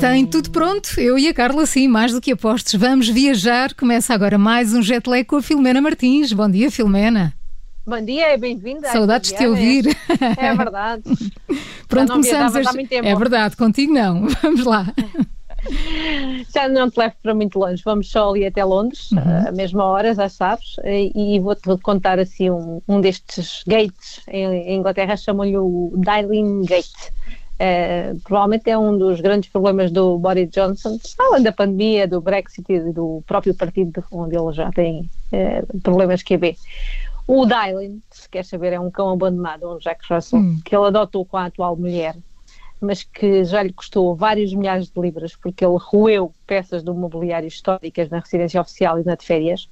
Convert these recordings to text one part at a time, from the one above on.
Tem tudo pronto. Eu e a Carla, sim, mais do que apostos. Vamos viajar. Começa agora mais um jet lag com a Filomena Martins. Bom dia, Filomena. Bom dia, bem-vinda. Saudades de te ouvir. É verdade. Pronto, começamos. Este... É verdade, contigo não. Vamos lá. Já não te levo para muito longe, vamos só ali até Londres, uhum. a mesma hora, já sabes, e, vou-te contar assim um, um destes gates em, em Inglaterra, chamam-lhe o Dialing Gate. Uh, provavelmente é um dos grandes problemas do Boris Johnson, além da pandemia, do Brexit e do próprio partido onde ele já tem uh, problemas QB. O Dylan, se quer saber, é um cão abandonado, um Jack Russell, hum. que ele adotou com a atual mulher mas que já lhe custou vários milhares de libras, porque ele roeu peças do mobiliário históricas na residência oficial e na de férias,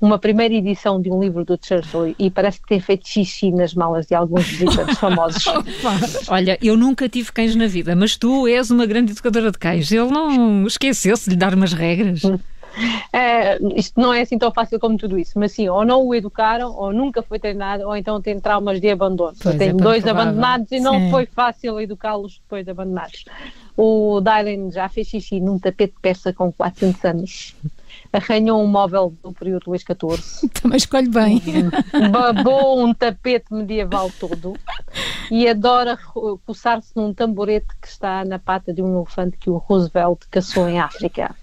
uma primeira edição de um livro do Churchill e parece que tem feito xixi nas malas de alguns visitantes famosos. Olha, eu nunca tive cães na vida, mas tu és uma grande educadora de cães. Ele não esqueceu-se de lhe dar umas regras. É, isto não é assim tão fácil como tudo isso, mas sim, ou não o educaram, ou nunca foi treinado, ou então tem traumas de abandono. Pois tem é dois provável. abandonados e não sim. foi fácil educá-los depois de abandonados. O Dylan já fez xixi num tapete persa com 400 anos. Arranhou um móvel do período Luís XIV. Também escolhe bem. Babou um tapete medieval todo e adora coçar-se num tamborete que está na pata de um elefante que o Roosevelt caçou em África.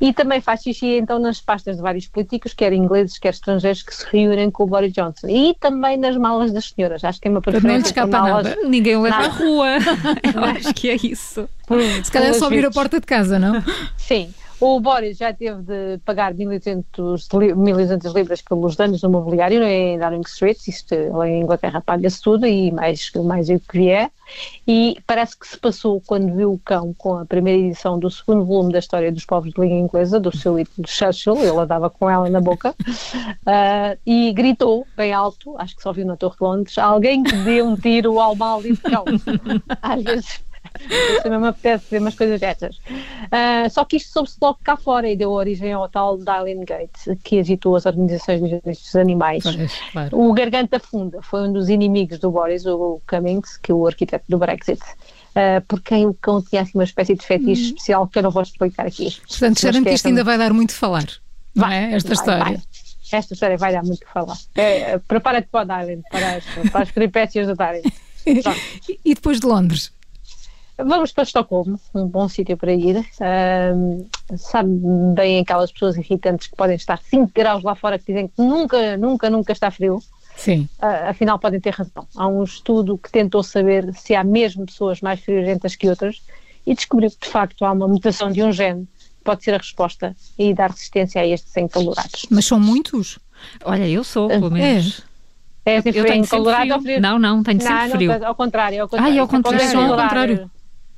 E também faz xixi então nas pastas de vários políticos, quer ingleses, quer estrangeiros, que se reúnem com o Boris Johnson. E também nas malas das senhoras. Acho que é uma preferência. Não lhe escapa malas... nada. Ninguém o leva à rua. Eu acho que é isso. Hum, se calhar é só abrir a porta de casa, não? Sim. O Boris já teve de pagar 1.200 libras pelos danos no mobiliário em Downing Street, isto lá em Inglaterra paga-se tudo e mais, mais o que vier, e parece que se passou quando viu o cão com a primeira edição do segundo volume da história dos povos de língua inglesa, do seu ídolo Churchill, ele andava com ela na boca, uh, e gritou bem alto, acho que só viu na Torre de Londres, alguém que dê um tiro ao mal de cão. Às vezes também me apetece ver umas coisas destas. Uh, só que isto soube-se logo cá fora e deu origem ao tal Darling Gate, que agitou as organizações dos direitos dos animais. claro. O Garganta Funda foi um dos inimigos do Boris, o Cummings, que é o arquiteto do Brexit. Uh, por quem o cão tinha assim, uma espécie de fetiche hum. especial que eu não vou explicar aqui. Portanto, cheira que isto ainda vai dar muito a falar. Vai, é? Esta vai, história. Vai. Esta história vai dar muito a falar. É, Prepara-te para o Darwin, para as, para as peripécias do Darwin. e depois de Londres? Vamos para Estocolmo, um bom sítio para ir. Um, sabe bem aquelas pessoas irritantes que podem estar 5 graus lá fora que dizem que nunca, nunca, nunca está frio. Sim. Uh, afinal, podem ter razão. Há um estudo que tentou saber se há mesmo pessoas mais friorentas que outras e descobriu que, de facto, há uma mutação de um gene que pode ser a resposta e dar resistência a estes encalorados. Mas são muitos? Olha, eu sou, pelo menos. É. É eu tenho encalorado ou frio? Não, não, tenho sempre não, frio. Não, ao contrário, ao contrário. Ah, ao contrário. Ao contrário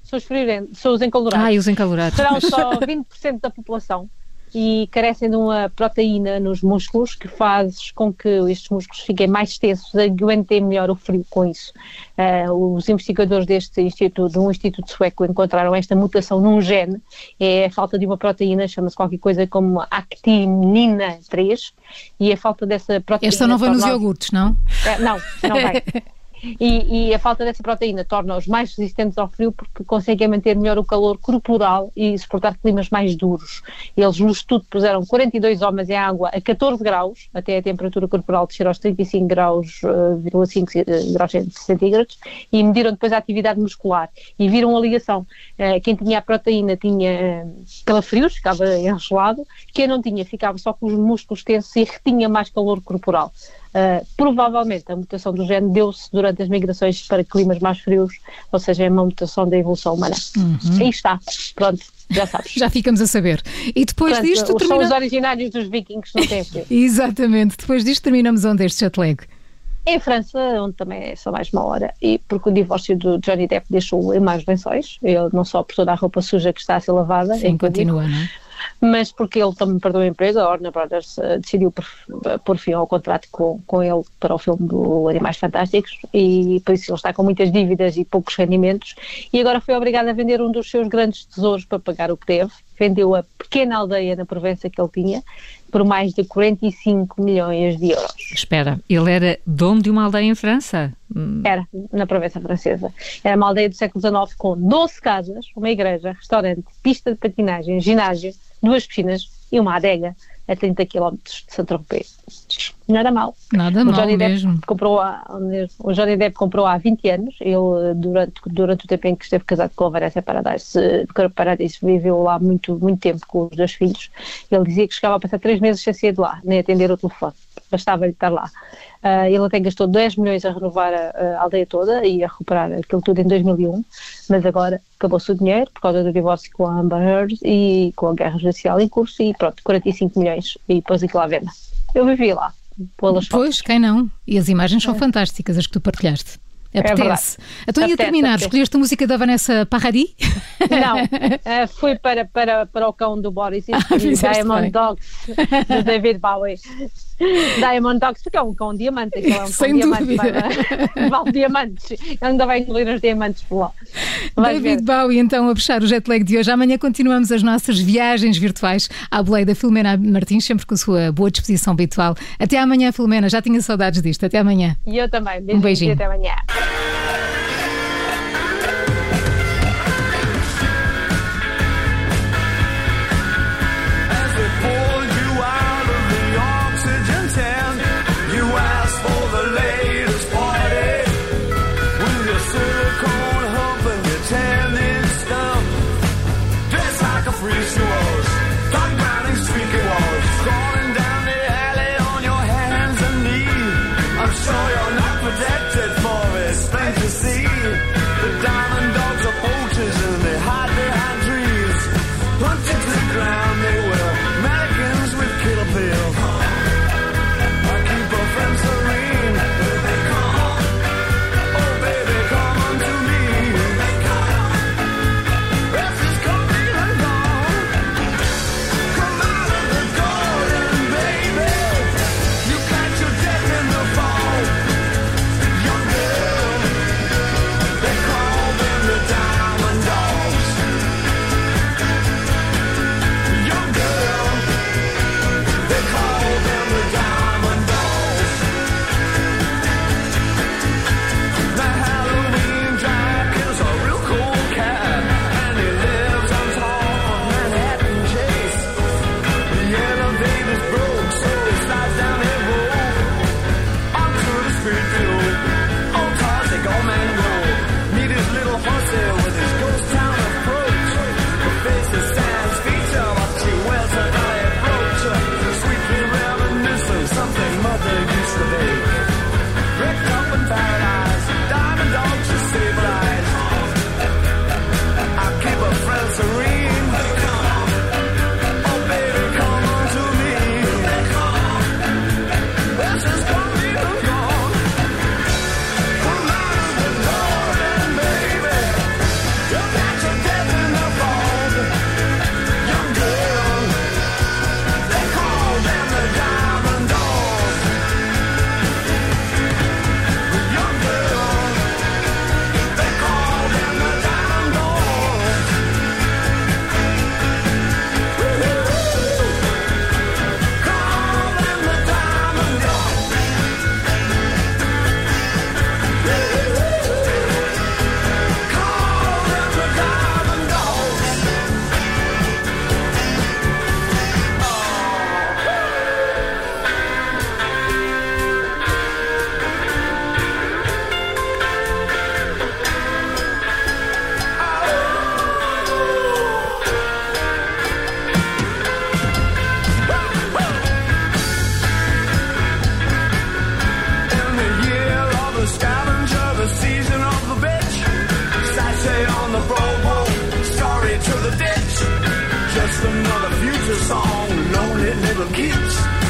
são os, são os encalorados. Ah, os encalorados. Serão só 20% da população e carecem de uma proteína nos músculos que faz com que estes músculos fiquem mais tensos, aguentem melhor o frio com isso. Uh, os investigadores deste instituto, de um instituto sueco, encontraram esta mutação num gene, é a falta de uma proteína, chama-se qualquer coisa como actinina 3, e a falta dessa proteína... Esta não vai nos iogurtes, não? Uh, não, não vai. E, e, a falta dessa proteína torna-os mais resistentes ao frio porque conseguem manter melhor o calor corporal e suportar climas mais duros. Eles no estudo puseram 42 homens em água a 14 graus, até a temperatura corporal descer aos 35 graus, uh, 5 graus centígrados, e mediram depois a atividade muscular e viram a ligação. Uh, quem tinha a proteína tinha calafrios, ficava engelado, quem não tinha ficava só com os músculos tensos e retinha mais calor corporal. Uh, provavelmente a mutação do gene deu-se durante as migrações para climas mais frios, ou seja, é uma mutação da evolução humana. Uhum. Aí está, pronto, já sabes. Já ficamos a saber. E depois Portanto, disto. Termina... São os originários dos vikings, não tem. Exatamente, depois disto terminamos onde este jet lag? Em França, onde também é só mais uma hora, e porque o divórcio do Johnny Depp deixou em mais lençóis, ele não só por toda a roupa suja que está a ser lavada, Sim, continua, não é? Mas porque ele também perdeu a empresa, a Warner Brothers uh, decidiu por, por fim ao contrato com, com ele para o filme do Animais Fantásticos e por isso ele está com muitas dívidas e poucos rendimentos e agora foi obrigado a vender um dos seus grandes tesouros para pagar o que teve vendeu a pequena aldeia na Provença que ele tinha por mais de 45 milhões de euros. Espera, ele era dono de uma aldeia em França? Hum. Era, na Provença Francesa. Era uma aldeia do século XIX com 12 casas, uma igreja, restaurante, pista de patinagem, ginásio, duas piscinas e uma adega a 30 km de Saint-Tropez. Não era mal. Nada o Johnny mal Depp mesmo. Comprou a, o Johnny Depp comprou há 20 anos. Ele, durante, durante o tempo em que esteve casado com a Vanessa Paradise, Paradise viveu lá muito, muito tempo com os dois filhos. Ele dizia que chegava a passar três meses sem sair de lá, nem atender o telefone. Bastava-lhe estar lá. Uh, ele até gastou 10 milhões a renovar a, a, aldeia toda e a recuperar aquilo tudo em 2001, mas agora acabou-se o dinheiro por causa do divórcio com a Amber Heard e com a guerra judicial em curso e pronto, 45 milhões e pôs aquilo à venda. Eu vivi lá, Pois, quem não? E as imagens são é. fantásticas, as que tu partilhaste. É Apetece. É então, ia terminar, apetece. escolheste a música da Vanessa Paradis? Não, uh, fui para, para, para o cão do Boris e ah, Diamond bem. Dogs, do David Bowie. Diamond Dogs, porque é um cão diamante, é um Sem cão dúvida. diamante, vale diamantes, ele ainda vai incluir os diamantes por lá. David ver. Bowie, então, a fechar o jet lag de hoje. Amanhã continuamos as nossas viagens virtuais à boleia da Filomena Martins, sempre com a sua boa disposição habitual. Até amanhã, Filomena, já tinha saudades disto. Até amanhã. E eu também. Beijinho um beijinho. até amanhã. Bye. Song, lonely little kids.